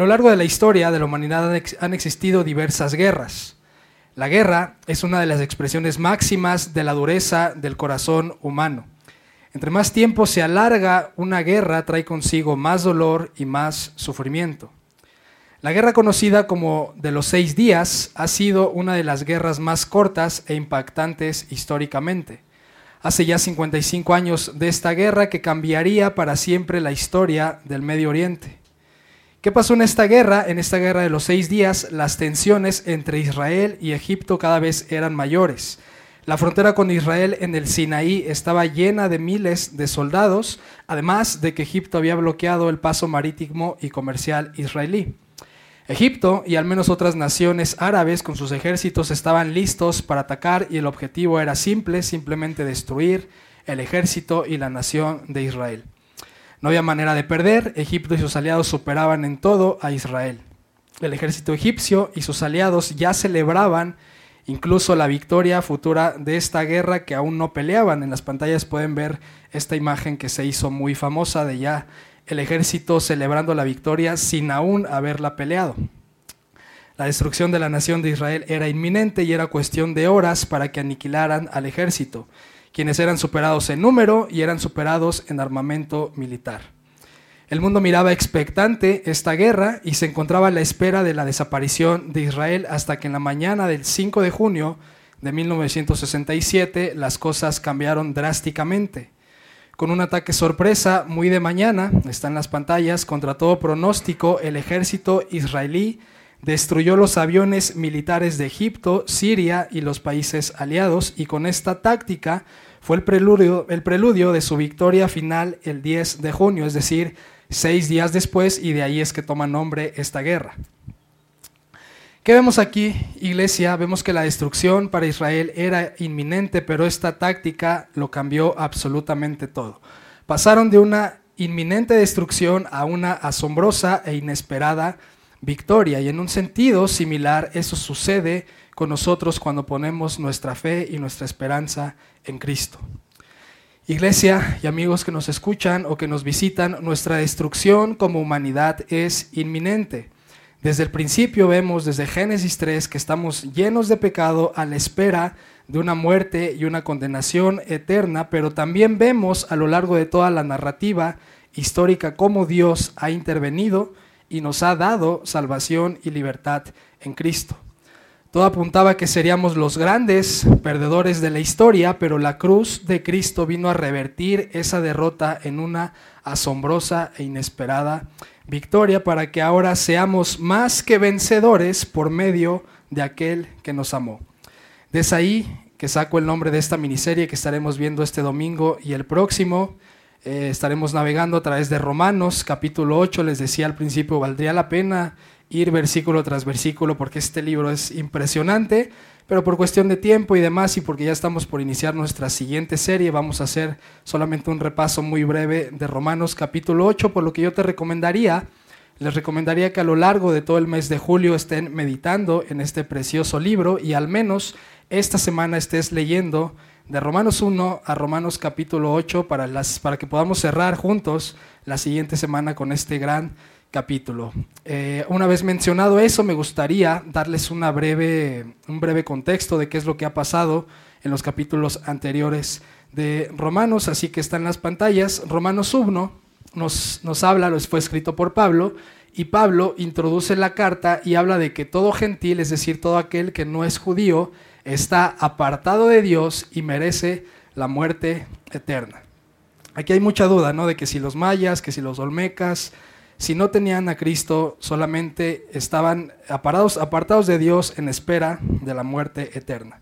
lo largo de la historia de la humanidad han existido diversas guerras. La guerra es una de las expresiones máximas de la dureza del corazón humano. Entre más tiempo se alarga una guerra, trae consigo más dolor y más sufrimiento. La guerra conocida como de los seis días ha sido una de las guerras más cortas e impactantes históricamente. Hace ya 55 años de esta guerra que cambiaría para siempre la historia del Medio Oriente. ¿Qué pasó en esta guerra? En esta guerra de los seis días, las tensiones entre Israel y Egipto cada vez eran mayores. La frontera con Israel en el Sinaí estaba llena de miles de soldados, además de que Egipto había bloqueado el paso marítimo y comercial israelí. Egipto y al menos otras naciones árabes con sus ejércitos estaban listos para atacar y el objetivo era simple, simplemente destruir el ejército y la nación de Israel. No había manera de perder, Egipto y sus aliados superaban en todo a Israel. El ejército egipcio y sus aliados ya celebraban incluso la victoria futura de esta guerra que aún no peleaban. En las pantallas pueden ver esta imagen que se hizo muy famosa de ya el ejército celebrando la victoria sin aún haberla peleado. La destrucción de la nación de Israel era inminente y era cuestión de horas para que aniquilaran al ejército, quienes eran superados en número y eran superados en armamento militar. El mundo miraba expectante esta guerra y se encontraba a la espera de la desaparición de Israel hasta que en la mañana del 5 de junio de 1967 las cosas cambiaron drásticamente. Con un ataque sorpresa muy de mañana, está en las pantallas, contra todo pronóstico, el ejército israelí destruyó los aviones militares de Egipto, Siria y los países aliados y con esta táctica fue el preludio, el preludio de su victoria final el 10 de junio, es decir, seis días después, y de ahí es que toma nombre esta guerra. ¿Qué vemos aquí, iglesia? Vemos que la destrucción para Israel era inminente, pero esta táctica lo cambió absolutamente todo. Pasaron de una inminente destrucción a una asombrosa e inesperada victoria. Y en un sentido similar, eso sucede con nosotros cuando ponemos nuestra fe y nuestra esperanza en Cristo. Iglesia y amigos que nos escuchan o que nos visitan, nuestra destrucción como humanidad es inminente. Desde el principio vemos, desde Génesis 3, que estamos llenos de pecado a la espera de una muerte y una condenación eterna, pero también vemos a lo largo de toda la narrativa histórica cómo Dios ha intervenido y nos ha dado salvación y libertad en Cristo. Todo apuntaba que seríamos los grandes perdedores de la historia, pero la cruz de Cristo vino a revertir esa derrota en una asombrosa e inesperada victoria para que ahora seamos más que vencedores por medio de aquel que nos amó. Desde ahí que saco el nombre de esta miniserie que estaremos viendo este domingo y el próximo. Eh, estaremos navegando a través de Romanos capítulo 8. Les decía al principio, valdría la pena ir versículo tras versículo porque este libro es impresionante, pero por cuestión de tiempo y demás y porque ya estamos por iniciar nuestra siguiente serie, vamos a hacer solamente un repaso muy breve de Romanos capítulo 8, por lo que yo te recomendaría, les recomendaría que a lo largo de todo el mes de julio estén meditando en este precioso libro y al menos esta semana estés leyendo de Romanos 1 a Romanos capítulo 8 para, las, para que podamos cerrar juntos la siguiente semana con este gran capítulo. Eh, una vez mencionado eso, me gustaría darles una breve, un breve contexto de qué es lo que ha pasado en los capítulos anteriores de Romanos, así que está en las pantallas. Romanos 1 nos, nos habla, fue escrito por Pablo, y Pablo introduce la carta y habla de que todo gentil, es decir, todo aquel que no es judío, está apartado de Dios y merece la muerte eterna. Aquí hay mucha duda, ¿no? De que si los mayas, que si los olmecas, si no tenían a Cristo, solamente estaban apartados, apartados de Dios en espera de la muerte eterna.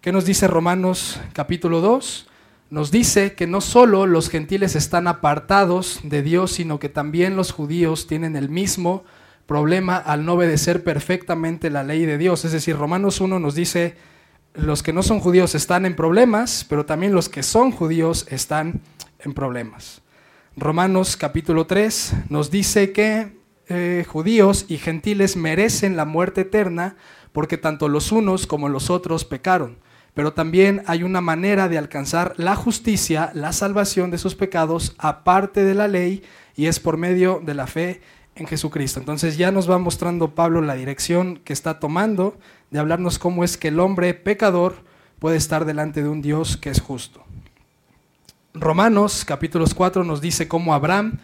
¿Qué nos dice Romanos capítulo 2? Nos dice que no solo los gentiles están apartados de Dios, sino que también los judíos tienen el mismo problema al no obedecer perfectamente la ley de Dios. Es decir, Romanos 1 nos dice, los que no son judíos están en problemas, pero también los que son judíos están en problemas. Romanos capítulo 3 nos dice que eh, judíos y gentiles merecen la muerte eterna porque tanto los unos como los otros pecaron. Pero también hay una manera de alcanzar la justicia, la salvación de sus pecados aparte de la ley y es por medio de la fe en Jesucristo. Entonces ya nos va mostrando Pablo la dirección que está tomando de hablarnos cómo es que el hombre pecador puede estar delante de un Dios que es justo. Romanos capítulos 4 nos dice cómo Abraham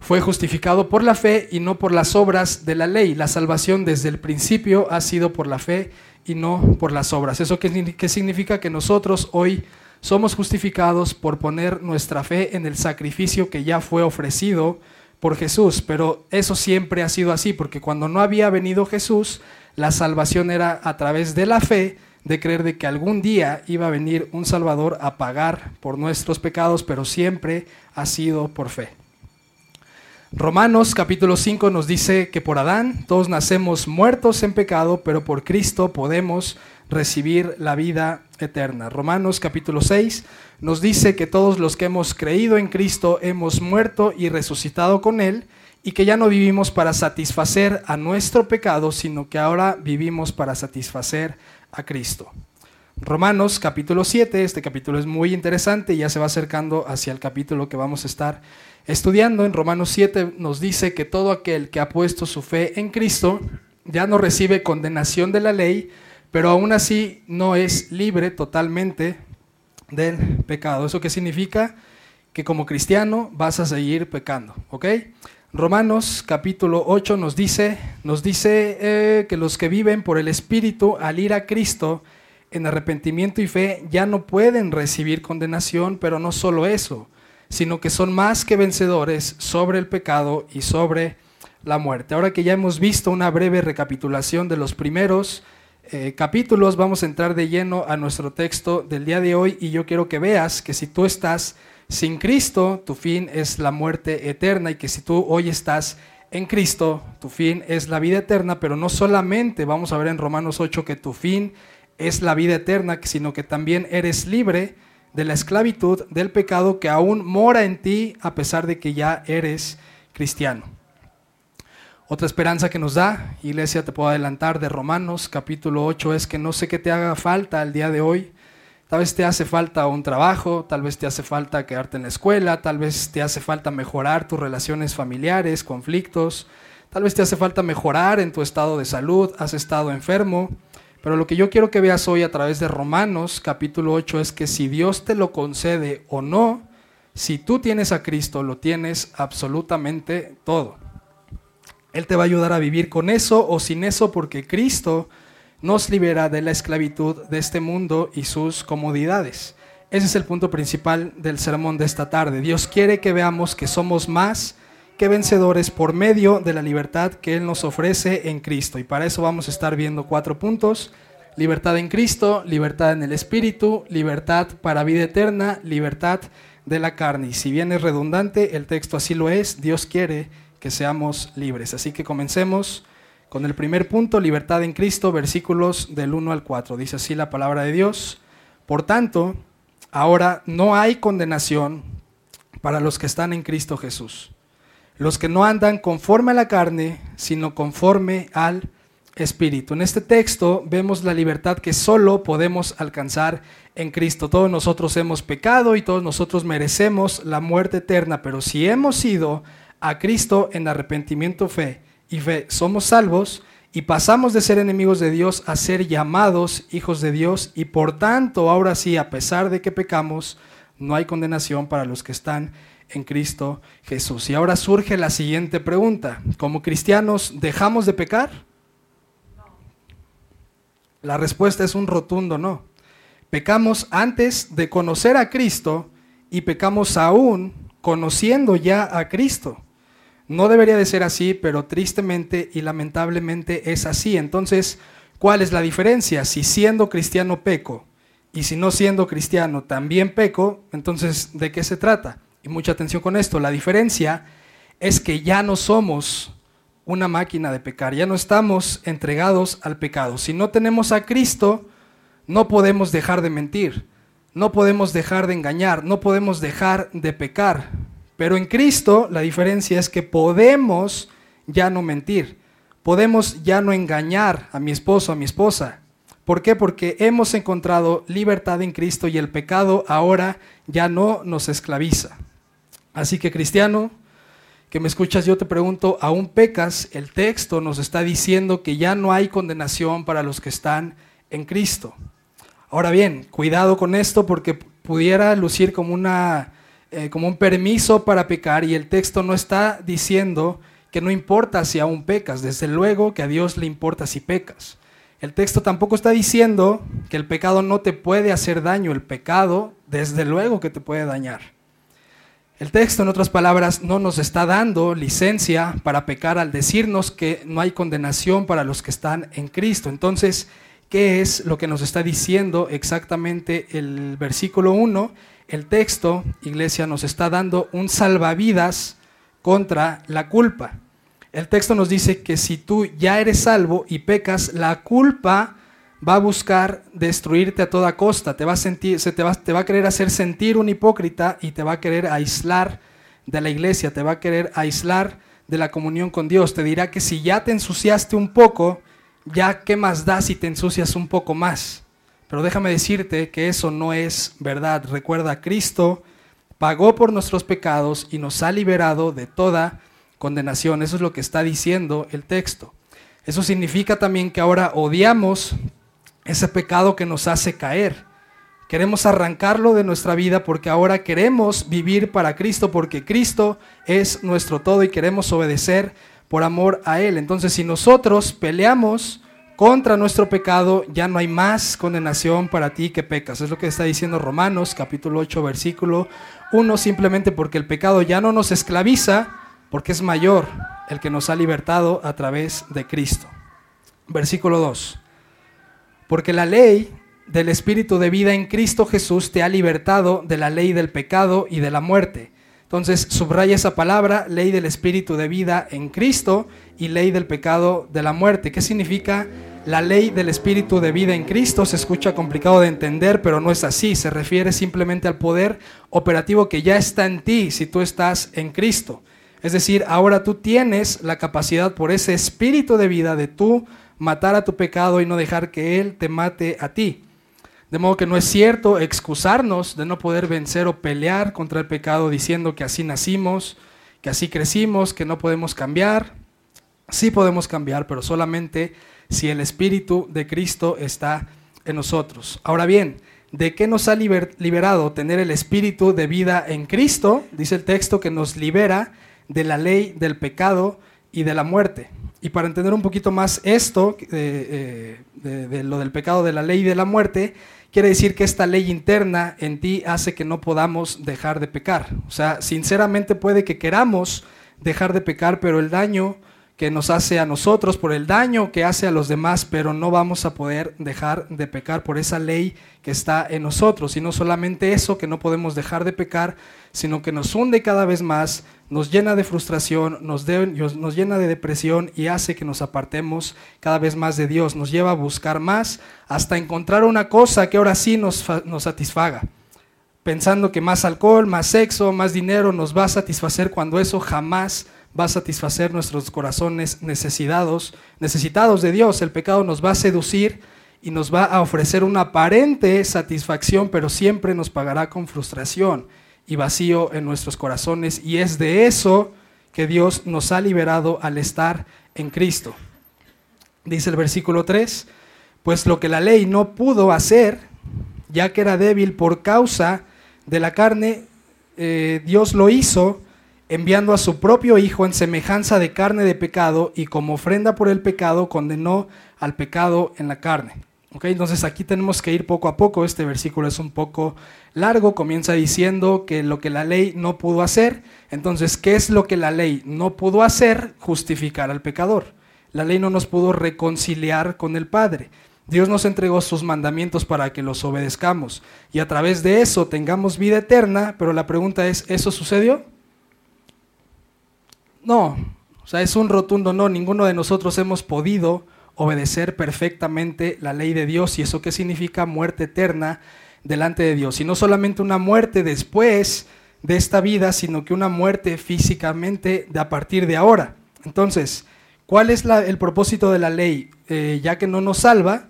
fue justificado por la fe y no por las obras de la ley. La salvación desde el principio ha sido por la fe y no por las obras. ¿Eso qué, qué significa? Que nosotros hoy somos justificados por poner nuestra fe en el sacrificio que ya fue ofrecido por Jesús, pero eso siempre ha sido así, porque cuando no había venido Jesús, la salvación era a través de la fe, de creer de que algún día iba a venir un Salvador a pagar por nuestros pecados, pero siempre ha sido por fe. Romanos capítulo 5 nos dice que por Adán todos nacemos muertos en pecado, pero por Cristo podemos recibir la vida eterna. Romanos capítulo 6 nos dice que todos los que hemos creído en Cristo hemos muerto y resucitado con Él y que ya no vivimos para satisfacer a nuestro pecado, sino que ahora vivimos para satisfacer a Cristo. Romanos capítulo 7, este capítulo es muy interesante ya se va acercando hacia el capítulo que vamos a estar Estudiando en Romanos 7 nos dice que todo aquel que ha puesto su fe en Cristo ya no recibe condenación de la ley, pero aún así no es libre totalmente del pecado. ¿Eso qué significa? Que como cristiano vas a seguir pecando, ¿ok? Romanos capítulo 8 nos dice, nos dice eh, que los que viven por el Espíritu al ir a Cristo en arrepentimiento y fe ya no pueden recibir condenación, pero no solo eso, sino que son más que vencedores sobre el pecado y sobre la muerte. Ahora que ya hemos visto una breve recapitulación de los primeros eh, capítulos, vamos a entrar de lleno a nuestro texto del día de hoy y yo quiero que veas que si tú estás sin Cristo, tu fin es la muerte eterna y que si tú hoy estás en Cristo, tu fin es la vida eterna, pero no solamente vamos a ver en Romanos 8 que tu fin es la vida eterna, sino que también eres libre de la esclavitud del pecado que aún mora en ti a pesar de que ya eres cristiano. Otra esperanza que nos da, iglesia, te puedo adelantar de Romanos capítulo 8 es que no sé qué te haga falta el día de hoy. Tal vez te hace falta un trabajo, tal vez te hace falta quedarte en la escuela, tal vez te hace falta mejorar tus relaciones familiares, conflictos, tal vez te hace falta mejorar en tu estado de salud, has estado enfermo, pero lo que yo quiero que veas hoy a través de Romanos capítulo 8 es que si Dios te lo concede o no, si tú tienes a Cristo, lo tienes absolutamente todo. Él te va a ayudar a vivir con eso o sin eso porque Cristo nos libera de la esclavitud de este mundo y sus comodidades. Ese es el punto principal del sermón de esta tarde. Dios quiere que veamos que somos más que vencedores por medio de la libertad que Él nos ofrece en Cristo. Y para eso vamos a estar viendo cuatro puntos. Libertad en Cristo, libertad en el Espíritu, libertad para vida eterna, libertad de la carne. Y si bien es redundante, el texto así lo es, Dios quiere que seamos libres. Así que comencemos con el primer punto, libertad en Cristo, versículos del 1 al 4. Dice así la palabra de Dios. Por tanto, ahora no hay condenación para los que están en Cristo Jesús los que no andan conforme a la carne, sino conforme al Espíritu. En este texto vemos la libertad que solo podemos alcanzar en Cristo. Todos nosotros hemos pecado y todos nosotros merecemos la muerte eterna, pero si hemos ido a Cristo en arrepentimiento, fe y fe, somos salvos y pasamos de ser enemigos de Dios a ser llamados hijos de Dios y por tanto, ahora sí, a pesar de que pecamos, no hay condenación para los que están en Cristo Jesús. Y ahora surge la siguiente pregunta. ¿Como cristianos dejamos de pecar? La respuesta es un rotundo no. Pecamos antes de conocer a Cristo y pecamos aún conociendo ya a Cristo. No debería de ser así, pero tristemente y lamentablemente es así. Entonces, ¿cuál es la diferencia? Si siendo cristiano peco y si no siendo cristiano también peco, entonces, ¿de qué se trata? y mucha atención con esto, la diferencia es que ya no somos una máquina de pecar, ya no estamos entregados al pecado. Si no tenemos a Cristo, no podemos dejar de mentir, no podemos dejar de engañar, no podemos dejar de pecar. Pero en Cristo la diferencia es que podemos ya no mentir, podemos ya no engañar a mi esposo, a mi esposa. ¿Por qué? Porque hemos encontrado libertad en Cristo y el pecado ahora ya no nos esclaviza. Así que cristiano, que me escuchas, yo te pregunto, ¿aún pecas? El texto nos está diciendo que ya no hay condenación para los que están en Cristo. Ahora bien, cuidado con esto porque pudiera lucir como, una, eh, como un permiso para pecar y el texto no está diciendo que no importa si aún pecas, desde luego que a Dios le importa si pecas. El texto tampoco está diciendo que el pecado no te puede hacer daño, el pecado desde luego que te puede dañar. El texto, en otras palabras, no nos está dando licencia para pecar al decirnos que no hay condenación para los que están en Cristo. Entonces, ¿qué es lo que nos está diciendo exactamente el versículo 1? El texto, iglesia, nos está dando un salvavidas contra la culpa. El texto nos dice que si tú ya eres salvo y pecas, la culpa va a buscar destruirte a toda costa, te va a, sentir, se te, va, te va a querer hacer sentir un hipócrita y te va a querer aislar de la iglesia, te va a querer aislar de la comunión con Dios. Te dirá que si ya te ensuciaste un poco, ya qué más da si te ensucias un poco más. Pero déjame decirte que eso no es verdad. Recuerda, Cristo pagó por nuestros pecados y nos ha liberado de toda condenación. Eso es lo que está diciendo el texto. Eso significa también que ahora odiamos ese pecado que nos hace caer. Queremos arrancarlo de nuestra vida porque ahora queremos vivir para Cristo, porque Cristo es nuestro todo y queremos obedecer por amor a Él. Entonces, si nosotros peleamos contra nuestro pecado, ya no hay más condenación para ti que pecas. Es lo que está diciendo Romanos capítulo 8, versículo 1, simplemente porque el pecado ya no nos esclaviza, porque es mayor el que nos ha libertado a través de Cristo. Versículo 2 porque la ley del Espíritu de vida en Cristo Jesús te ha libertado de la ley del pecado y de la muerte. Entonces, subraya esa palabra, ley del Espíritu de vida en Cristo y ley del pecado de la muerte. ¿Qué significa la ley del Espíritu de vida en Cristo? Se escucha complicado de entender, pero no es así. Se refiere simplemente al poder operativo que ya está en ti si tú estás en Cristo. Es decir, ahora tú tienes la capacidad por ese Espíritu de vida de tú matar a tu pecado y no dejar que Él te mate a ti. De modo que no es cierto excusarnos de no poder vencer o pelear contra el pecado diciendo que así nacimos, que así crecimos, que no podemos cambiar. Sí podemos cambiar, pero solamente si el Espíritu de Cristo está en nosotros. Ahora bien, ¿de qué nos ha liberado tener el Espíritu de vida en Cristo? Dice el texto que nos libera de la ley del pecado y de la muerte. Y para entender un poquito más esto, eh, de, lo del pecado, de la ley y de la muerte, quiere decir que esta ley interna en ti hace que no podamos dejar de pecar. O sea, sinceramente puede que queramos dejar de pecar, pero el daño que nos hace a nosotros, por el daño que hace a los demás, pero no vamos a poder dejar de pecar por esa ley que está en nosotros. Y no solamente eso, que no podemos dejar de pecar, sino que nos hunde cada vez más, nos llena de frustración, nos, nos, llena de depresión y hace que nos apartemos cada vez más de Dios, nos lleva a buscar más hasta encontrar una cosa que ahora sí nos, nos satisfaga, pensando que más alcohol, más sexo, más dinero nos va a satisfacer cuando eso jamás va a satisfacer nuestros corazones necesitados, necesitados de Dios. El pecado nos va a seducir y nos va a ofrecer una aparente satisfacción, pero siempre nos pagará con frustración y vacío en nuestros corazones. Y es de eso que Dios nos ha liberado al estar en Cristo. Dice el versículo 3, pues lo que la ley no pudo hacer, ya que era débil por causa de la carne, eh, Dios lo hizo enviando a su propio Hijo en semejanza de carne de pecado y como ofrenda por el pecado condenó al pecado en la carne. Entonces aquí tenemos que ir poco a poco, este versículo es un poco largo, comienza diciendo que lo que la ley no pudo hacer, entonces, ¿qué es lo que la ley no pudo hacer? Justificar al pecador. La ley no nos pudo reconciliar con el Padre. Dios nos entregó sus mandamientos para que los obedezcamos y a través de eso tengamos vida eterna, pero la pregunta es, ¿eso sucedió? No, o sea, es un rotundo no, ninguno de nosotros hemos podido obedecer perfectamente la ley de Dios. ¿Y eso qué significa? Muerte eterna delante de Dios. Y no solamente una muerte después de esta vida, sino que una muerte físicamente de a partir de ahora. Entonces, ¿cuál es el propósito de la ley? Eh, ya que no nos salva,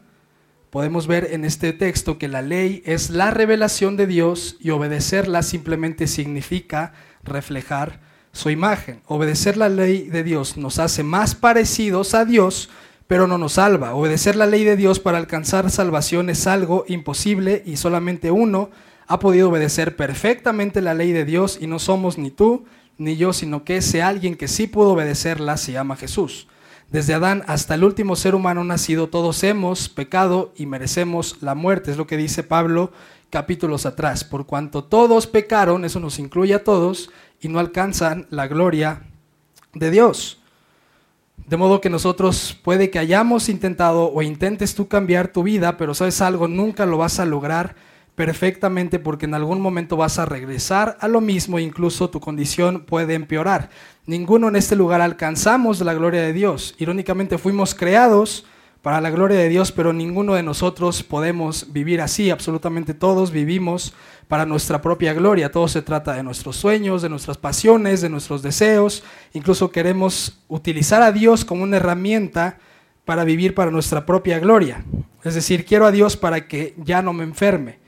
podemos ver en este texto que la ley es la revelación de Dios y obedecerla simplemente significa reflejar su imagen. Obedecer la ley de Dios nos hace más parecidos a Dios, pero no nos salva. Obedecer la ley de Dios para alcanzar salvación es algo imposible y solamente uno ha podido obedecer perfectamente la ley de Dios y no somos ni tú ni yo, sino que ese alguien que sí pudo obedecerla se llama Jesús. Desde Adán hasta el último ser humano nacido, todos hemos pecado y merecemos la muerte. Es lo que dice Pablo capítulos atrás. Por cuanto todos pecaron, eso nos incluye a todos, y no alcanzan la gloria de Dios. De modo que nosotros puede que hayamos intentado o intentes tú cambiar tu vida, pero sabes algo, nunca lo vas a lograr perfectamente porque en algún momento vas a regresar a lo mismo, incluso tu condición puede empeorar. Ninguno en este lugar alcanzamos la gloria de Dios. Irónicamente fuimos creados para la gloria de Dios, pero ninguno de nosotros podemos vivir así. Absolutamente todos vivimos para nuestra propia gloria. Todo se trata de nuestros sueños, de nuestras pasiones, de nuestros deseos. Incluso queremos utilizar a Dios como una herramienta para vivir para nuestra propia gloria. Es decir, quiero a Dios para que ya no me enferme.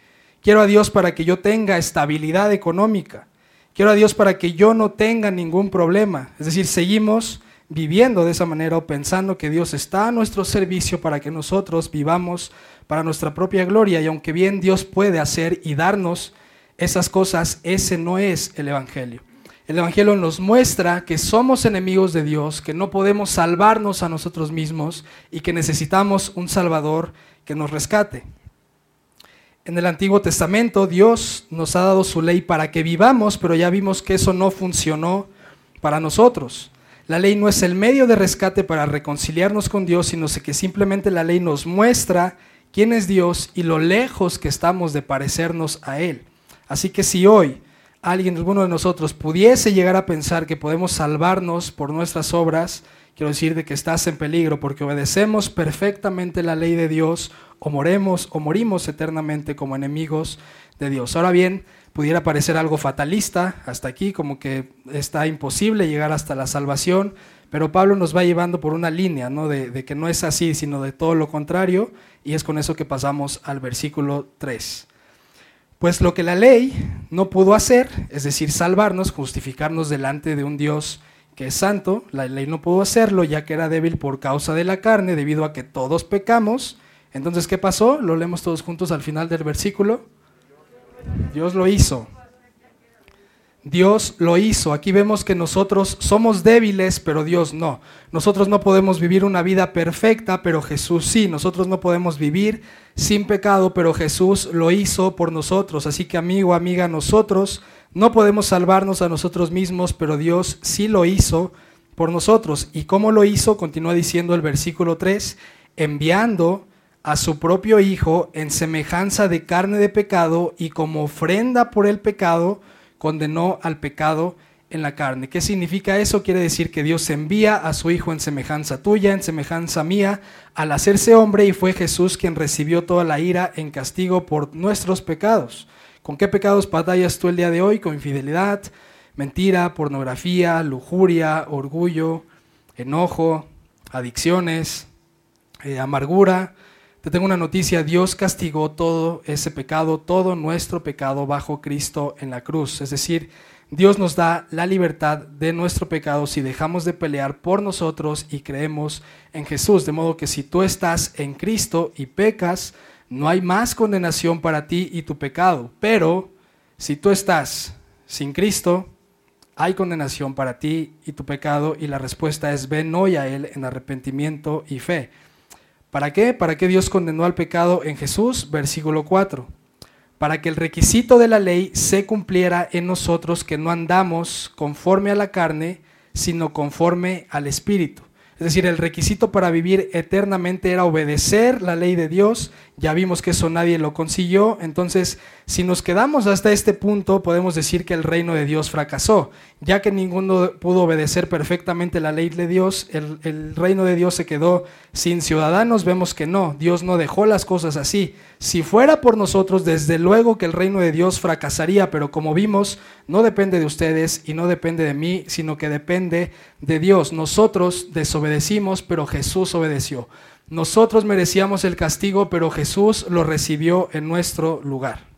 Quiero a Dios para que yo tenga estabilidad económica. Quiero a Dios para que yo no tenga ningún problema. Es decir, seguimos viviendo de esa manera o pensando que Dios está a nuestro servicio para que nosotros vivamos para nuestra propia gloria y aunque bien Dios puede hacer y darnos esas cosas, ese no es el Evangelio. El Evangelio nos muestra que somos enemigos de Dios, que no podemos salvarnos a nosotros mismos y que necesitamos un Salvador que nos rescate. En el Antiguo Testamento Dios nos ha dado su ley para que vivamos, pero ya vimos que eso no funcionó para nosotros. La ley no es el medio de rescate para reconciliarnos con Dios, sino que simplemente la ley nos muestra quién es Dios y lo lejos que estamos de parecernos a Él. Así que si hoy alguien, alguno de nosotros, pudiese llegar a pensar que podemos salvarnos por nuestras obras, quiero decir de que estás en peligro porque obedecemos perfectamente la ley de Dios o moremos o morimos eternamente como enemigos de Dios. Ahora bien, pudiera parecer algo fatalista hasta aquí, como que está imposible llegar hasta la salvación, pero Pablo nos va llevando por una línea, ¿no? De, que no es así, sino de todo lo contrario, y es con eso que pasamos al versículo 3. Pues lo que la ley no pudo hacer, es decir, salvarnos, justificarnos delante de un Dios que es santo, la ley no pudo hacerlo ya que era débil por causa de la carne, debido a que todos pecamos. Entonces, ¿qué pasó? Lo leemos todos juntos al final del versículo. Dios lo hizo. Dios lo hizo. Aquí vemos que nosotros somos débiles, pero Dios no. Nosotros no podemos vivir una vida perfecta, pero Jesús sí. Nosotros no podemos vivir sin pecado, pero Jesús lo hizo por nosotros. Así que amigo, amiga, nosotros no podemos salvarnos a nosotros mismos, pero Dios sí lo hizo por nosotros. ¿Y cómo lo hizo? Continúa diciendo el versículo 3, enviando a su propio Hijo en semejanza de carne de pecado y como ofrenda por el pecado, condenó al pecado en la carne. ¿Qué significa eso? Quiere decir que Dios envía a su Hijo en semejanza tuya, en semejanza mía, al hacerse hombre y fue Jesús quien recibió toda la ira en castigo por nuestros pecados. ¿Con qué pecados batallas tú el día de hoy? Con infidelidad, mentira, pornografía, lujuria, orgullo, enojo, adicciones, eh, amargura, te tengo una noticia, Dios castigó todo ese pecado, todo nuestro pecado bajo Cristo en la cruz. Es decir, Dios nos da la libertad de nuestro pecado si dejamos de pelear por nosotros y creemos en Jesús. De modo que si tú estás en Cristo y pecas, no hay más condenación para ti y tu pecado. Pero si tú estás sin Cristo, hay condenación para ti y tu pecado y la respuesta es ven hoy a Él en arrepentimiento y fe. ¿Para qué? ¿Para qué Dios condenó al pecado en Jesús? Versículo 4. Para que el requisito de la ley se cumpliera en nosotros que no andamos conforme a la carne, sino conforme al Espíritu. Es decir, el requisito para vivir eternamente era obedecer la ley de Dios. Ya vimos que eso nadie lo consiguió. Entonces, si nos quedamos hasta este punto, podemos decir que el reino de Dios fracasó. Ya que ninguno pudo obedecer perfectamente la ley de Dios, el, reino de Dios se quedó sin ciudadanos. Vemos que no, Dios no dejó las cosas así. Si fuera por nosotros, desde luego que el reino de Dios fracasaría, pero como vimos, no depende de ustedes y no depende de mí, sino que depende de Dios. Nosotros desobedecimos, pero Jesús obedeció. Nosotros merecíamos el castigo, pero Jesús lo recibió en nuestro lugar.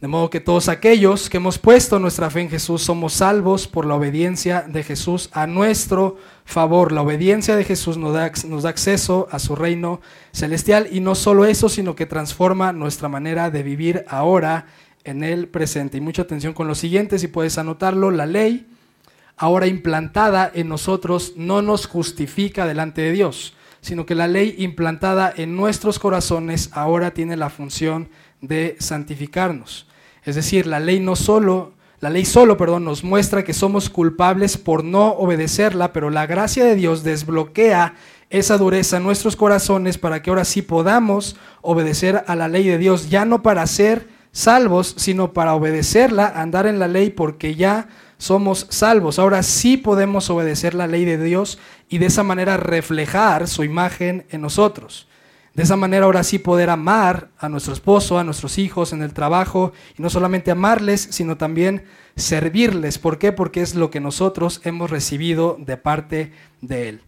De modo que todos aquellos que hemos puesto nuestra fe en Jesús somos salvos por la obediencia de Jesús a nuestro favor. La obediencia de Jesús nos da, acceso a su reino celestial y no solo eso, sino que transforma nuestra manera de vivir ahora en el presente. Y mucha atención con lo siguiente, si puedes anotarlo, la ley ahora implantada en nosotros no nos justifica delante de Dios, sino que la ley implantada en nuestros corazones ahora tiene la función de santificarnos. Es decir, la ley no solo, la ley solo, perdón, nos muestra que somos culpables por no obedecerla, pero la gracia de Dios desbloquea esa dureza en nuestros corazones para que ahora sí podamos obedecer a la ley de Dios, ya no para ser salvos, sino para obedecerla, andar en la ley porque ya somos salvos. Ahora sí podemos obedecer la ley de Dios y de esa manera reflejar su imagen en nosotros. De esa manera ahora sí poder amar a nuestro esposo, a nuestros hijos en el trabajo, y no solamente amarles, sino también servirles. ¿Por qué? Porque es lo que nosotros hemos recibido de parte de Él.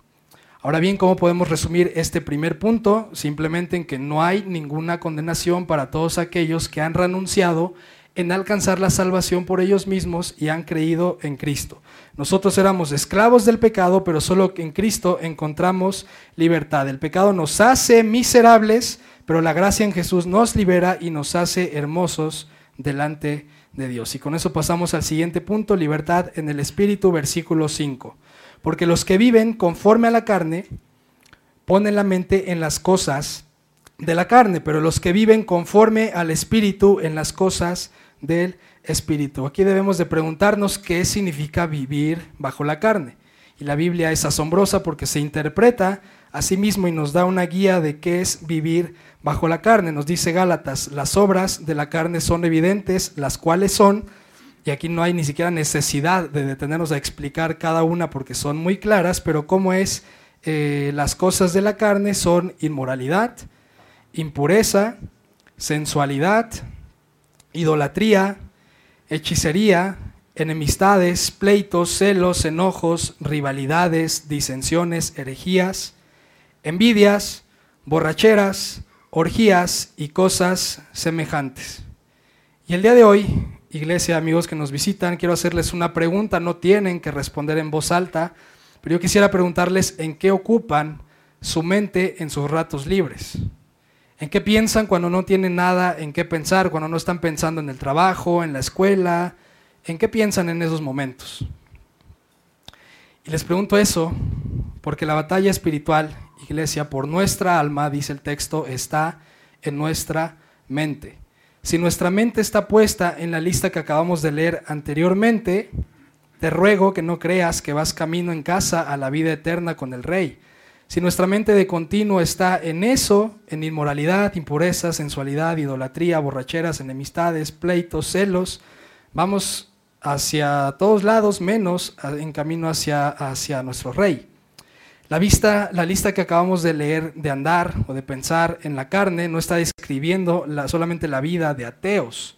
Ahora bien, ¿cómo podemos resumir este primer punto? Simplemente en que no hay ninguna condenación para todos aquellos que han renunciado en alcanzar la salvación por ellos mismos y han creído en Cristo. Nosotros éramos esclavos del pecado, pero solo en Cristo encontramos libertad. El pecado nos hace miserables, pero la gracia en Jesús nos libera y nos hace hermosos delante de Dios. Y con eso pasamos al siguiente punto, libertad en el Espíritu, versículo 5. Porque los que viven conforme a la carne ponen la mente en las cosas de la carne, pero los que viven conforme al Espíritu en las cosas del Espíritu. Aquí debemos de preguntarnos qué significa vivir bajo la carne. Y la Biblia es asombrosa porque se interpreta a sí mismo y nos da una guía de qué es vivir bajo la carne. Nos dice Gálatas, las obras de la carne son evidentes, las cuales son, y aquí no hay ni siquiera necesidad de detenernos a explicar cada una porque son muy claras, pero cómo es eh, las cosas de la carne son inmoralidad, impureza, sensualidad, idolatría, hechicería, enemistades, pleitos, celos, enojos, rivalidades, disensiones, herejías, envidias, borracheras, orgías y cosas semejantes. Y el día de hoy, iglesia, amigos que nos visitan, quiero hacerles una pregunta, no tienen que responder en voz alta, pero yo quisiera preguntarles en qué ocupan su mente en sus ratos libres. ¿En qué piensan cuando no tienen nada en qué pensar, cuando no están pensando en el trabajo, en la escuela? ¿En qué piensan en esos momentos? Y les pregunto eso porque la batalla espiritual, iglesia, por nuestra alma, dice el texto, está en nuestra mente. Si nuestra mente está puesta en la lista que acabamos de leer anteriormente, te ruego que no creas que vas camino en casa a la vida eterna con el Rey. Si nuestra mente de continuo está en eso, en inmoralidad, impureza, sensualidad, idolatría, borracheras, enemistades, pleitos, celos, vamos hacia todos lados menos en camino hacia, hacia nuestro rey. La, vista, la lista que acabamos de leer de andar o de pensar en la carne no está describiendo solamente la vida de ateos,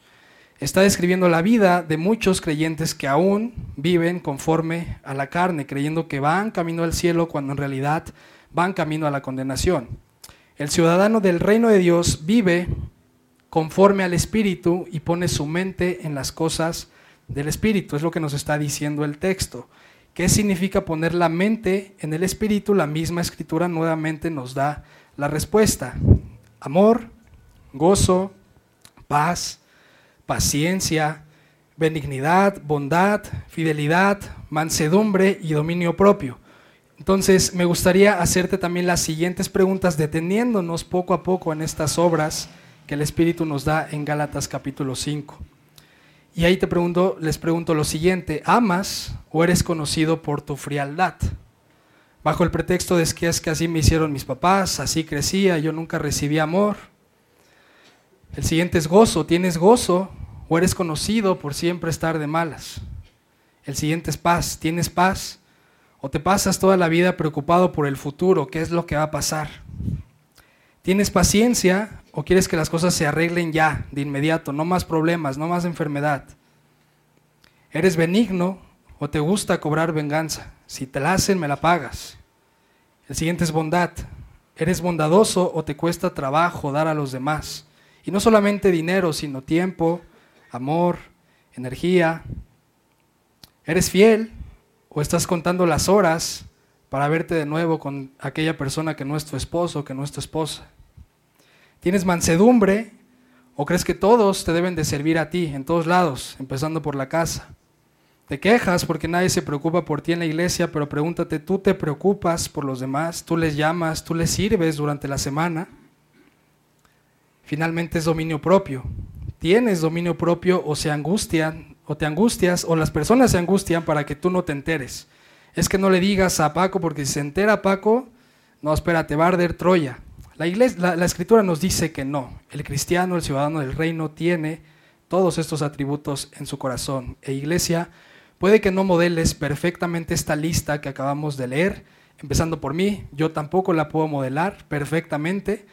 está describiendo la vida de muchos creyentes que aún viven conforme a la carne, creyendo que van camino al cielo cuando en realidad van camino a la condenación. El ciudadano del reino de Dios vive conforme al Espíritu y pone su mente en las cosas del Espíritu. Es lo que nos está diciendo el texto. ¿Qué significa poner la mente en el Espíritu? La misma escritura nuevamente nos da la respuesta. Amor, gozo, paz, paciencia, benignidad, bondad, fidelidad, mansedumbre y dominio propio. Entonces, me gustaría hacerte también las siguientes preguntas, deteniéndonos poco a poco en estas obras que el Espíritu nos da en Gálatas capítulo 5. Y ahí te pregunto, les pregunto lo siguiente, ¿amas o eres conocido por tu frialdad? Bajo el pretexto de que es que así me hicieron mis papás, así crecía, yo nunca recibí amor. El siguiente es gozo, ¿tienes gozo o eres conocido por siempre estar de malas? El siguiente es paz, ¿tienes paz? ¿O te pasas toda la vida preocupado por el futuro? ¿Qué es lo que va a pasar? ¿Tienes paciencia o quieres que las cosas se arreglen ya, de inmediato? No más problemas, no más enfermedad. ¿Eres benigno o te gusta cobrar venganza? Si te la hacen, me la pagas. El siguiente es bondad. ¿Eres bondadoso o te cuesta trabajo dar a los demás? Y no solamente dinero, sino tiempo, amor, energía. ¿Eres fiel o estás contando las horas para verte de nuevo con aquella persona que no es tu esposo, que no es tu esposa? ¿Tienes mansedumbre o crees que todos te deben de servir a ti en todos lados, empezando por la casa? Te quejas porque nadie se preocupa por ti en la iglesia, pero pregúntate, ¿tú te preocupas por los demás? ¿Tú les llamas? ¿Tú les sirves durante la semana? Finalmente es dominio propio. Tienes dominio propio o se angustian, o te angustias, o las personas se angustian para que tú no te enteres. Es que no le digas a Paco, porque si se entera Paco, no, espérate, va a arder Troya. La, iglesia, la escritura nos dice que no. El cristiano, el ciudadano del reino, tiene todos estos atributos en su corazón. E iglesia, Puede que no modeles perfectamente esta lista que acabamos de leer, empezando por mí, yo tampoco la puedo modelar perfectamente,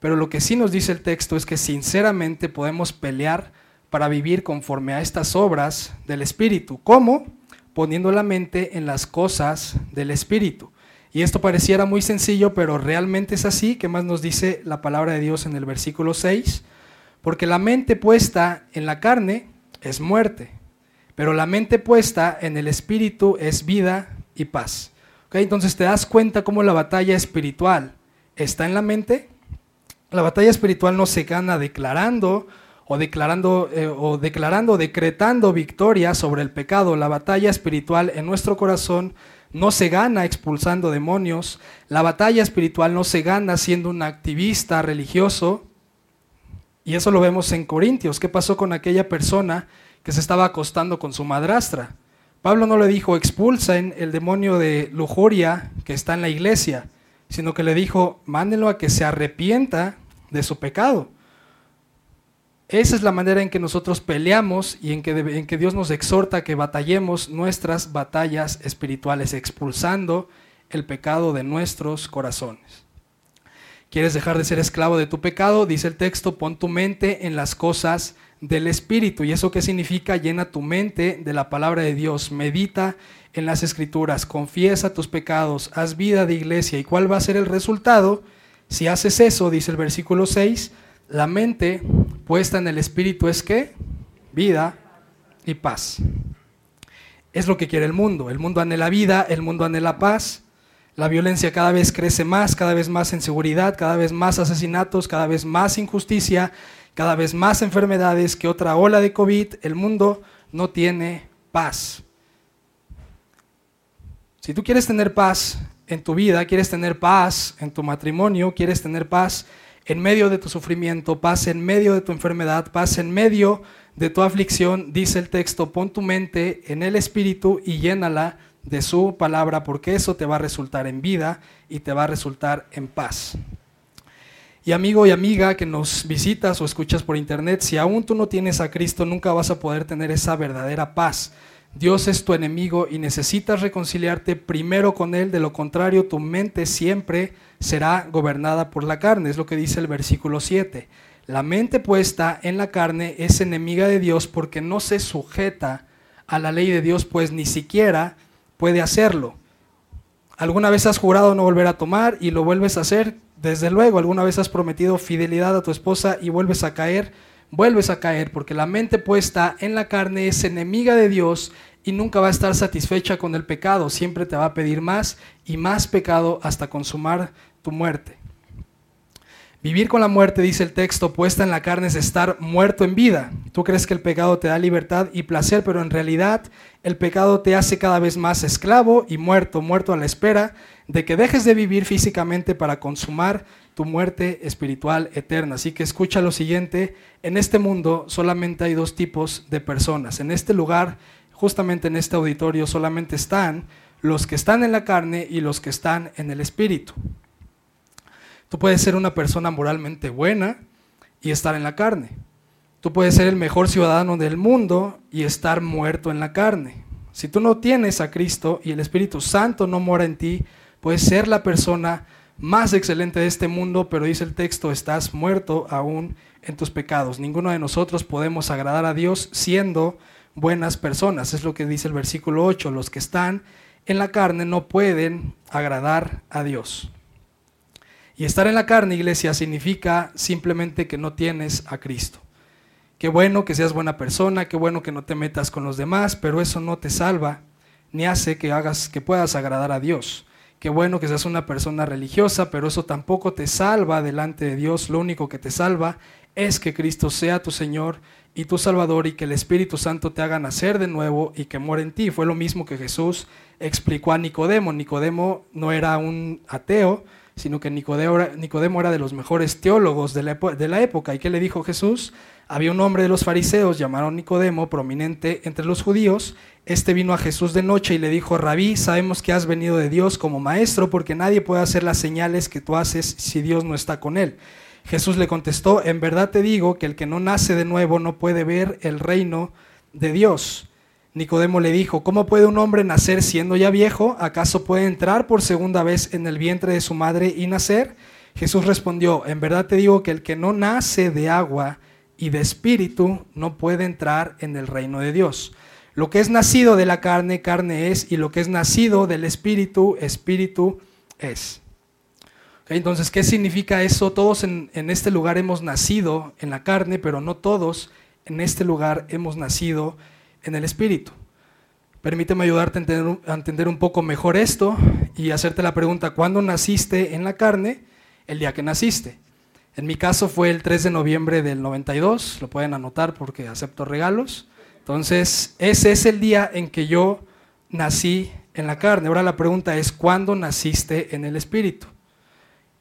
pero lo que sí nos dice el texto es que sinceramente podemos pelear para vivir conforme a estas obras del Espíritu. ¿Cómo? Poniendo la mente en las cosas del Espíritu. Y esto pareciera muy sencillo, pero realmente es así. ¿Qué más nos dice la palabra de Dios en el versículo 6? Porque la mente puesta en la carne es muerte, pero la mente puesta en el espíritu es vida y paz. Entonces te das cuenta cómo la batalla espiritual está en la mente. La batalla espiritual no se gana declarando o declarando eh, o declarando, decretando victoria sobre el pecado. La batalla espiritual en nuestro corazón no se gana expulsando demonios. La batalla espiritual no se gana siendo un activista religioso. Y eso lo vemos en Corintios. ¿Qué pasó con aquella persona que se estaba acostando con su madrastra. Pablo no le dijo expulsen el demonio de lujuria que está en la iglesia, sino que le dijo mándenlo a que se arrepienta de su pecado. Esa es la manera en que nosotros peleamos y en que, en que Dios nos exhorta a que batallemos nuestras batallas espirituales, expulsando el pecado de nuestros corazones. ¿Quieres dejar de ser esclavo de tu pecado? Dice el texto, pon tu mente en las cosas del Espíritu. ¿Y eso qué significa? Llena tu mente de la palabra de Dios, medita en las escrituras, confiesa tus pecados, haz vida de iglesia. ¿Y cuál va a ser el resultado? Si haces eso, dice el versículo 6, la mente puesta en el Espíritu es que vida y paz. Es lo que quiere el mundo. El mundo anhela vida, el mundo anhela paz. La violencia cada vez crece más, cada vez más inseguridad, cada vez más asesinatos, cada vez más injusticia cada vez más enfermedades que otra ola de COVID, el mundo no tiene paz. Si tú quieres tener paz en tu vida, quieres tener paz en tu matrimonio, quieres tener paz en medio de tu sufrimiento, paz en medio de tu enfermedad, paz en medio de tu aflicción, dice el texto, pon tu mente en el Espíritu y llénala de su palabra, porque eso te va a resultar en vida y te va a resultar en paz. Y amigo y amiga que nos visitas o escuchas por internet, si aún tú no tienes a Cristo, nunca vas a poder tener esa verdadera paz. Dios es tu enemigo y necesitas reconciliarte primero con Él, de lo contrario tu mente siempre será gobernada por la carne, es lo que dice el versículo 7. La mente puesta en la carne es enemiga de Dios porque no se sujeta a la ley de Dios, pues ni siquiera puede hacerlo. ¿Alguna vez has jurado no volver a tomar y lo vuelves a hacer? Desde luego, alguna vez has prometido fidelidad a tu esposa y vuelves a caer, vuelves a caer, porque la mente puesta en la carne es enemiga de Dios y nunca va a estar satisfecha con el pecado, siempre te va a pedir más y más pecado hasta consumar tu muerte. Vivir con la muerte, dice el texto, puesta en la carne es estar muerto en vida. Tú crees que el pecado te da libertad y placer, pero en realidad el pecado te hace cada vez más esclavo y muerto, muerto a la espera de que dejes de vivir físicamente para consumar tu muerte espiritual eterna. Así que escucha lo siguiente, en este mundo solamente hay dos tipos de personas. En este lugar, justamente en este auditorio, solamente están los que están en la carne y los que están en el espíritu. Tú puedes ser una persona moralmente buena y estar en la carne. Tú puedes ser el mejor ciudadano del mundo y estar muerto en la carne. Si tú no tienes a Cristo y el Espíritu Santo no mora en ti, puedes ser la persona más excelente de este mundo, pero dice el texto, estás muerto aún en tus pecados. Ninguno de nosotros podemos agradar a Dios siendo buenas personas. Es lo que dice el versículo 8. Los que están en la carne no pueden agradar a Dios. Y estar en la carne, iglesia, significa simplemente que no tienes a Cristo. Qué bueno que seas buena persona, qué bueno que no te metas con los demás, pero eso no te salva ni hace que hagas que puedas agradar a Dios. Qué bueno que seas una persona religiosa, pero eso tampoco te salva delante de Dios. Lo único que te salva es que Cristo sea tu Señor y tu Salvador y que el Espíritu Santo te haga nacer de nuevo y que muera en ti. Fue lo mismo que Jesús explicó a Nicodemo. Nicodemo no era un ateo, sino que Nicodemo era de los mejores teólogos de la, época. ¿Y qué le dijo Jesús? Había un hombre de los fariseos llamado Nicodemo, prominente entre los judíos. Este vino a Jesús de noche y le dijo, Rabí, sabemos que has venido de Dios como maestro, porque nadie puede hacer las señales que tú haces si Dios no está con él. Jesús le contestó, en verdad te digo que el que no nace de nuevo no puede ver el reino de Dios. Nicodemo le dijo, ¿cómo puede un hombre nacer siendo ya viejo? ¿Acaso puede entrar por segunda vez en el vientre de su madre y nacer? Jesús respondió, en verdad te digo que el que no nace de agua y de espíritu no puede entrar en el reino de Dios. Lo que es nacido de la carne, carne es, y lo que es nacido del espíritu, espíritu es. Entonces, ¿qué significa eso? Todos en, este lugar hemos nacido en la carne, pero no todos en este lugar hemos nacido en el espíritu. Permíteme ayudarte a entender, a entender un poco mejor esto y hacerte la pregunta, ¿cuándo naciste en la carne? El día que naciste. En mi caso fue el 3 de noviembre del 92, lo pueden anotar porque acepto regalos. Entonces, ese es el día en que yo nací en la carne. Ahora la pregunta es, ¿cuándo naciste en el espíritu?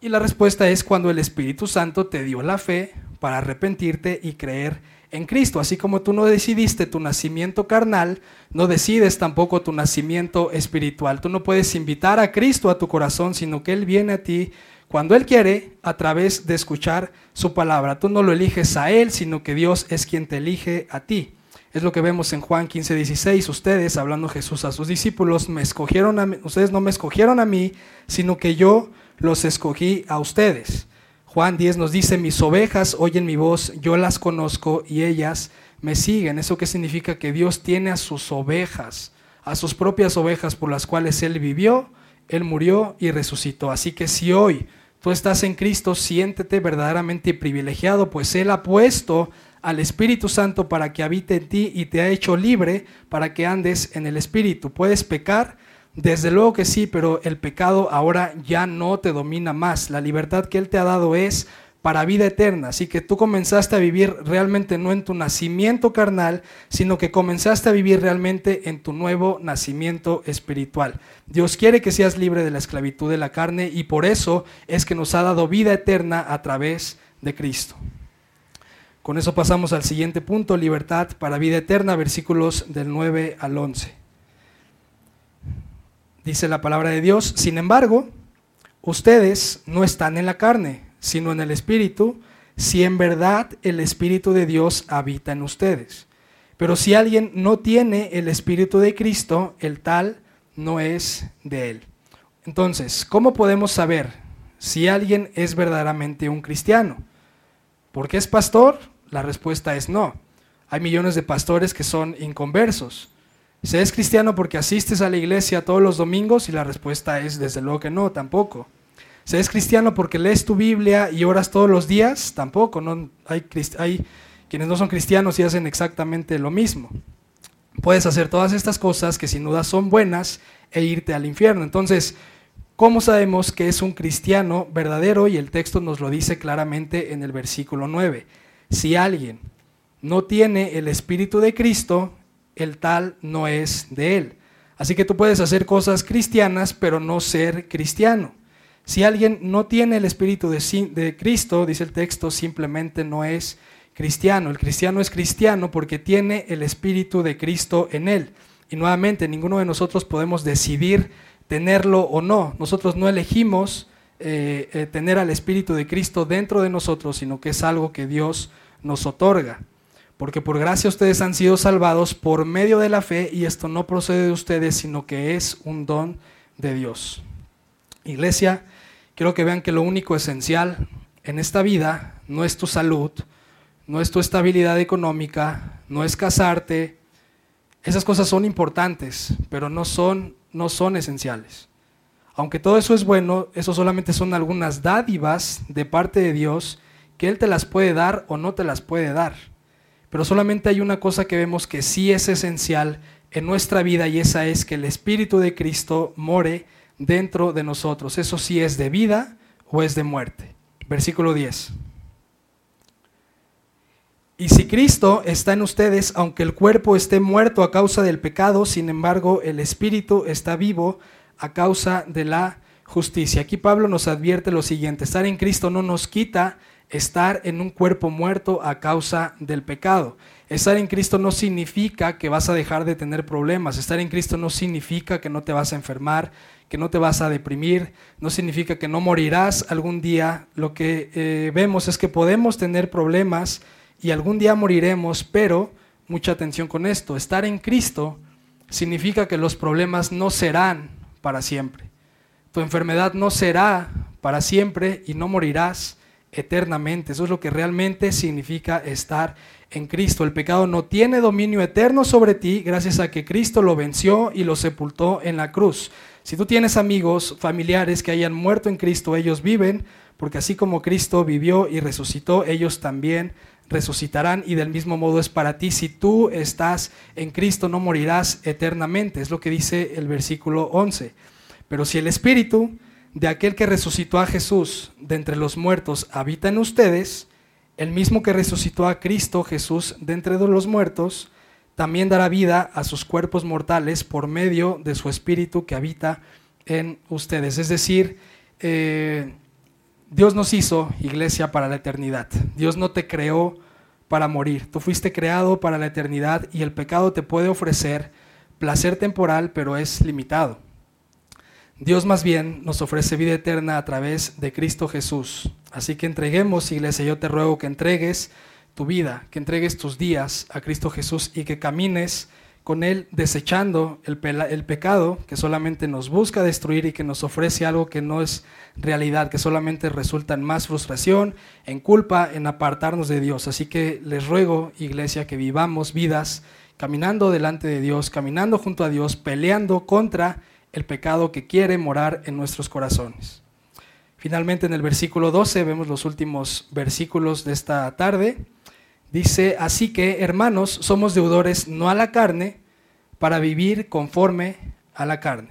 Y la respuesta es cuando el Espíritu Santo te dio la fe para arrepentirte y creer en Cristo. Así como tú no decidiste tu nacimiento carnal, no decides tampoco tu nacimiento espiritual. Tú no puedes invitar a Cristo a tu corazón, sino que Él viene a ti cuando Él quiere a través de escuchar su palabra. Tú no lo eliges a Él, sino que Dios es quien te elige a ti. Es lo que vemos en Juan 15, 16. Ustedes, hablando Jesús a sus discípulos, me escogieron a ustedes no me escogieron a mí, sino que yo los escogí a ustedes. Juan 10 nos dice, mis ovejas oyen mi voz, yo las conozco y ellas me siguen. ¿Eso qué significa? Que Dios tiene a sus ovejas, a sus propias ovejas por las cuales Él vivió, Él murió y resucitó. Así que si hoy tú estás en Cristo, siéntete verdaderamente privilegiado, pues Él ha puesto al Espíritu Santo para que habite en ti y te ha hecho libre para que andes en el Espíritu. Puedes pecar, desde luego que sí, pero el pecado ahora ya no te domina más. La libertad que Él te ha dado es para vida eterna. Así que tú comenzaste a vivir realmente no en tu nacimiento carnal, sino que comenzaste a vivir realmente en tu nuevo nacimiento espiritual. Dios quiere que seas libre de la esclavitud de la carne y por eso es que nos ha dado vida eterna a través de Cristo. Con eso pasamos al siguiente punto, libertad para vida eterna, versículos del 9 al 11 dice la palabra de Dios. Sin embargo, ustedes no están en la carne, sino en el Espíritu, si en verdad el Espíritu de Dios habita en ustedes. Pero si alguien no tiene el Espíritu de Cristo, el tal no es de él. Entonces, ¿cómo podemos saber si alguien es verdaderamente un cristiano? ¿Por qué es pastor? La respuesta es no. Hay millones de pastores que son inconversos. ¿Se es cristiano porque asistes a la iglesia todos los domingos? Y la respuesta es desde luego que no, tampoco. ¿Se es cristiano porque lees tu Biblia y oras todos los días? Tampoco. No, hay, hay quienes no son cristianos y hacen exactamente lo mismo. Puedes hacer todas estas cosas que sin duda son buenas e irte al infierno. Entonces, ¿cómo sabemos que es un cristiano verdadero? Y el texto nos lo dice claramente en el versículo 9. Si alguien no tiene el Espíritu de Cristo, el tal no es de él. Así que tú puedes hacer cosas cristianas, pero no ser cristiano. Si alguien no tiene el Espíritu de, Cristo, dice el texto, simplemente no es cristiano. El cristiano es cristiano porque tiene el Espíritu de Cristo en él. Y nuevamente, ninguno de nosotros podemos decidir tenerlo o no. Nosotros no elegimos eh, eh, tener al Espíritu de Cristo dentro de nosotros, sino que es algo que Dios nos otorga porque por gracia ustedes han sido salvados por medio de la fe y esto no procede de ustedes, sino que es un don de Dios. Iglesia, quiero que vean que lo único esencial en esta vida no es tu salud, no es tu estabilidad económica, no es casarte. Esas cosas son importantes, pero no son, no son esenciales. Aunque todo eso es bueno, eso solamente son algunas dádivas de parte de Dios que Él te las puede dar o no te las puede dar. Pero solamente hay una cosa que vemos que sí es esencial en nuestra vida y esa es que el Espíritu de Cristo more dentro de nosotros. Eso sí es de vida o es de muerte. Versículo 10. Y si Cristo está en ustedes, aunque el cuerpo esté muerto a causa del pecado, sin embargo el Espíritu está vivo a causa de la justicia. Aquí Pablo nos advierte lo siguiente, estar en Cristo no nos quita estar en un cuerpo muerto a causa del pecado. Estar en Cristo no significa que vas a dejar de tener problemas. Estar en Cristo no significa que no te vas a enfermar, que no te vas a deprimir, no significa que no morirás algún día. Lo que eh, vemos es que podemos tener problemas y algún día moriremos, pero mucha atención con esto. Estar en Cristo significa que los problemas no serán para siempre. Tu enfermedad no será para siempre y no morirás eternamente. Eso es lo que realmente significa estar en Cristo. El pecado no tiene dominio eterno sobre ti gracias a que Cristo lo venció y lo sepultó en la cruz. Si tú tienes amigos, familiares que hayan muerto en Cristo, ellos viven, porque así como Cristo vivió y resucitó, ellos también resucitarán y del mismo modo es para ti. Si tú estás en Cristo, no morirás eternamente. Es lo que dice el versículo 11. Pero si el Espíritu de aquel que resucitó a Jesús de entre los muertos habita en ustedes, el mismo que resucitó a Cristo Jesús de entre los muertos, también dará vida a sus cuerpos mortales por medio de su Espíritu que habita en ustedes. Es decir, eh, Dios nos hizo iglesia para la eternidad. Dios no te creó para morir. Tú fuiste creado para la eternidad y el pecado te puede ofrecer placer temporal, pero es limitado. Dios más bien nos ofrece vida eterna a través de Cristo Jesús. Así que entreguemos, iglesia, yo te ruego que entregues tu vida, que entregues tus días a Cristo Jesús y que camines con Él desechando el, el, pecado que solamente nos busca destruir y que nos ofrece algo que no es realidad, que solamente resulta en más frustración, en culpa, en apartarnos de Dios. Así que les ruego, iglesia, que vivamos vidas caminando delante de Dios, caminando junto a Dios, peleando contra el pecado que quiere morar en nuestros corazones. Finalmente en el versículo 12 vemos los últimos versículos de esta tarde. Dice, así que hermanos, somos deudores no a la carne para vivir conforme a la carne.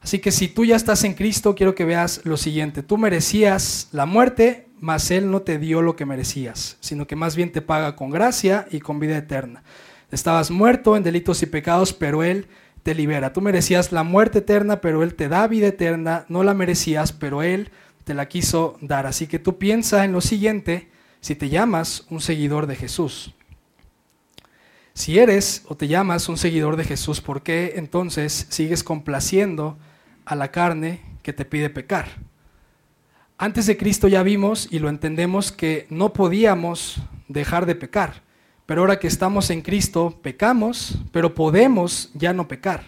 Así que si tú ya estás en Cristo, quiero que veas lo siguiente. Tú merecías la muerte, mas Él no te dio lo que merecías, sino que más bien te paga con gracia y con vida eterna. Estabas muerto en delitos y pecados, pero Él te libera. Tú merecías la muerte eterna, pero Él te da vida eterna. No la merecías, pero Él te la quiso dar. Así que tú piensa en lo siguiente si te llamas un seguidor de Jesús. Si eres o te llamas un seguidor de Jesús, ¿por qué entonces sigues complaciendo a la carne que te pide pecar? Antes de Cristo ya vimos y lo entendemos que no podíamos dejar de pecar. Pero ahora que estamos en Cristo, pecamos, pero podemos ya no pecar.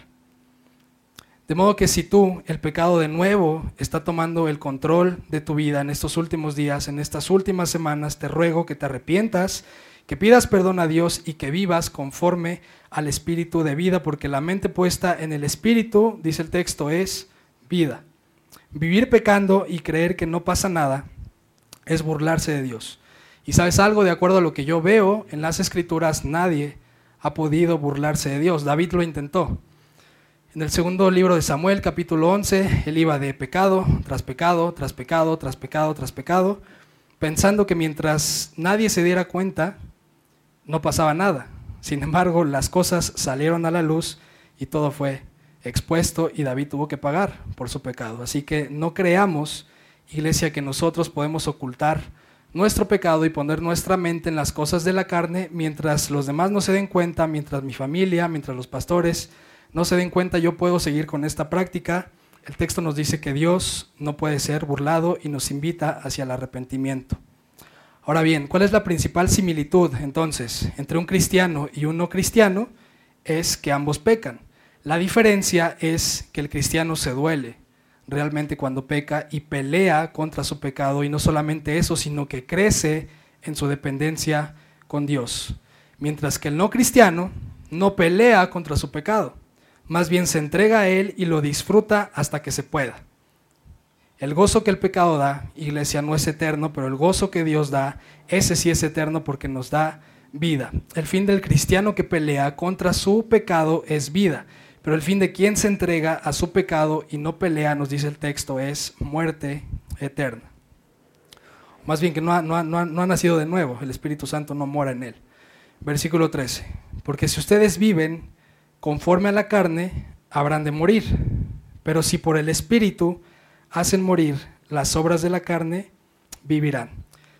De modo que si tú, el pecado de nuevo, está tomando el control de tu vida en estos últimos días, en estas últimas semanas, te ruego que te arrepientas, que pidas perdón a Dios y que vivas conforme al espíritu de vida, porque la mente puesta en el espíritu, dice el texto, es vida. Vivir pecando y creer que no pasa nada es burlarse de Dios. Y sabes algo, de acuerdo a lo que yo veo en las escrituras, nadie ha podido burlarse de Dios. David lo intentó. En el segundo libro de Samuel, capítulo 11, él iba de pecado tras pecado, tras pecado, tras pecado, tras pecado, pensando que mientras nadie se diera cuenta, no pasaba nada. Sin embargo, las cosas salieron a la luz y todo fue expuesto y David tuvo que pagar por su pecado. Así que no creamos, iglesia, que nosotros podemos ocultar nuestro pecado y poner nuestra mente en las cosas de la carne mientras los demás no se den cuenta, mientras mi familia, mientras los pastores no se den cuenta, yo puedo seguir con esta práctica. El texto nos dice que Dios no puede ser burlado y nos invita hacia el arrepentimiento. Ahora bien, ¿cuál es la principal similitud entonces entre un cristiano y un no cristiano? Es que ambos pecan. La diferencia es que el cristiano se duele, realmente cuando peca y pelea contra su pecado y no solamente eso, sino que crece en su dependencia con Dios. Mientras que el no cristiano no pelea contra su pecado, más bien se entrega a él y lo disfruta hasta que se pueda. El gozo que el pecado da, iglesia, no es eterno, pero el gozo que Dios da, ese sí es eterno porque nos da vida. El fin del cristiano que pelea contra su pecado es vida, pero el fin de quien se entrega a su pecado y no pelea, nos dice el texto, es muerte eterna. Más bien que no ha, nacido de nuevo, el Espíritu Santo no mora en él. Versículo 13, porque si ustedes viven conforme a la carne, habrán de morir, pero si por el Espíritu hacen morir las obras de la carne, vivirán.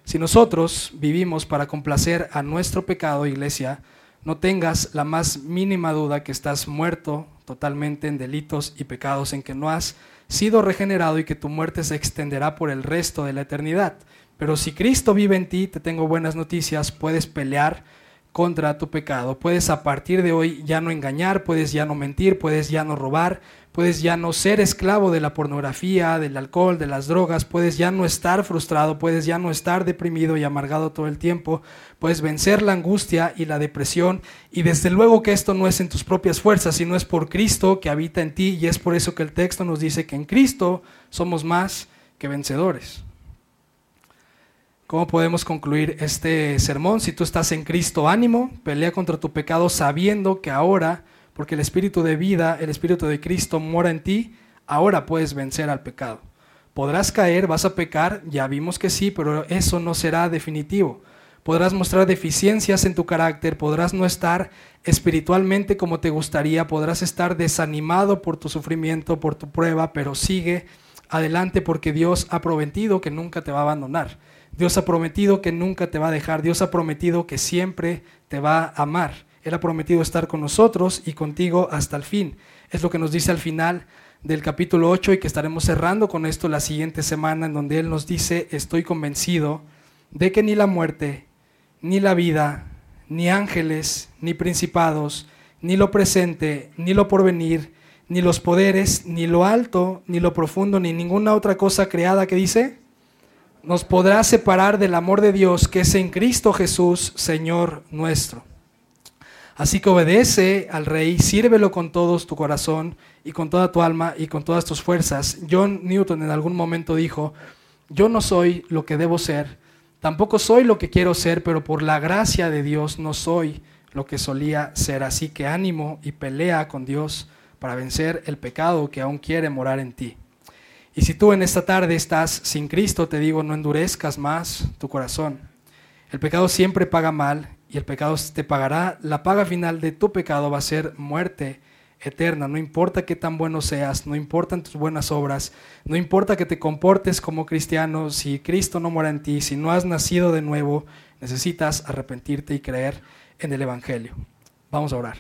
Si nosotros vivimos para complacer a nuestro pecado, iglesia, no tengas la más mínima duda que estás muerto totalmente en delitos y pecados, en que no has sido regenerado y que tu muerte se extenderá por el resto de la eternidad. Pero si Cristo vive en ti, te tengo buenas noticias, puedes pelear contra tu pecado. Puedes a partir de hoy ya no engañar, puedes ya no mentir, puedes ya no robar, puedes ya no ser esclavo de la pornografía, del alcohol, de las drogas, puedes ya no estar frustrado, puedes ya no estar deprimido y amargado todo el tiempo, puedes vencer la angustia y la depresión y desde luego que esto no es en tus propias fuerzas, sino es por Cristo que habita en ti y es por eso que el texto nos dice que en Cristo somos más que vencedores. ¿Cómo podemos concluir este sermón? Si tú estás en Cristo, ánimo, pelea contra tu pecado sabiendo que ahora, porque el Espíritu de vida, el Espíritu de Cristo mora en ti, ahora puedes vencer al pecado. Podrás caer, vas a pecar, ya vimos que sí, pero eso no será definitivo. Podrás mostrar deficiencias en tu carácter, podrás no estar espiritualmente como te gustaría, podrás estar desanimado por tu sufrimiento, por tu prueba, pero sigue adelante porque Dios ha prometido que nunca te va a abandonar. Dios ha prometido que nunca te va a dejar. Dios ha prometido que siempre te va a amar. Él ha prometido estar con nosotros y contigo hasta el fin. Es lo que nos dice al final del capítulo 8 y que estaremos cerrando con esto la siguiente semana en donde Él nos dice, estoy convencido de que ni la muerte, ni la vida, ni ángeles, ni principados, ni lo presente, ni lo porvenir, ni los poderes, ni lo alto, ni lo profundo, ni ninguna otra cosa creada que dice, nos podrá separar del amor de Dios que es en Cristo Jesús, Señor nuestro. Así que obedece al Rey, sírvelo con todo tu corazón y con toda tu alma y con todas tus fuerzas. John Newton en algún momento dijo, yo no soy lo que debo ser, tampoco soy lo que quiero ser, pero por la gracia de Dios no soy lo que solía ser. Así que ánimo y pelea con Dios para vencer el pecado que aún quiere morar en ti. Y si tú en esta tarde estás sin Cristo, te digo, no endurezcas más tu corazón. El pecado siempre paga mal y el pecado te pagará. La paga final de tu pecado va a ser muerte eterna. No importa qué tan bueno seas, no importan tus buenas obras, no importa que te comportes como cristiano, si Cristo no mora en ti, si no has nacido de nuevo, necesitas arrepentirte y creer en el Evangelio. Vamos a orar.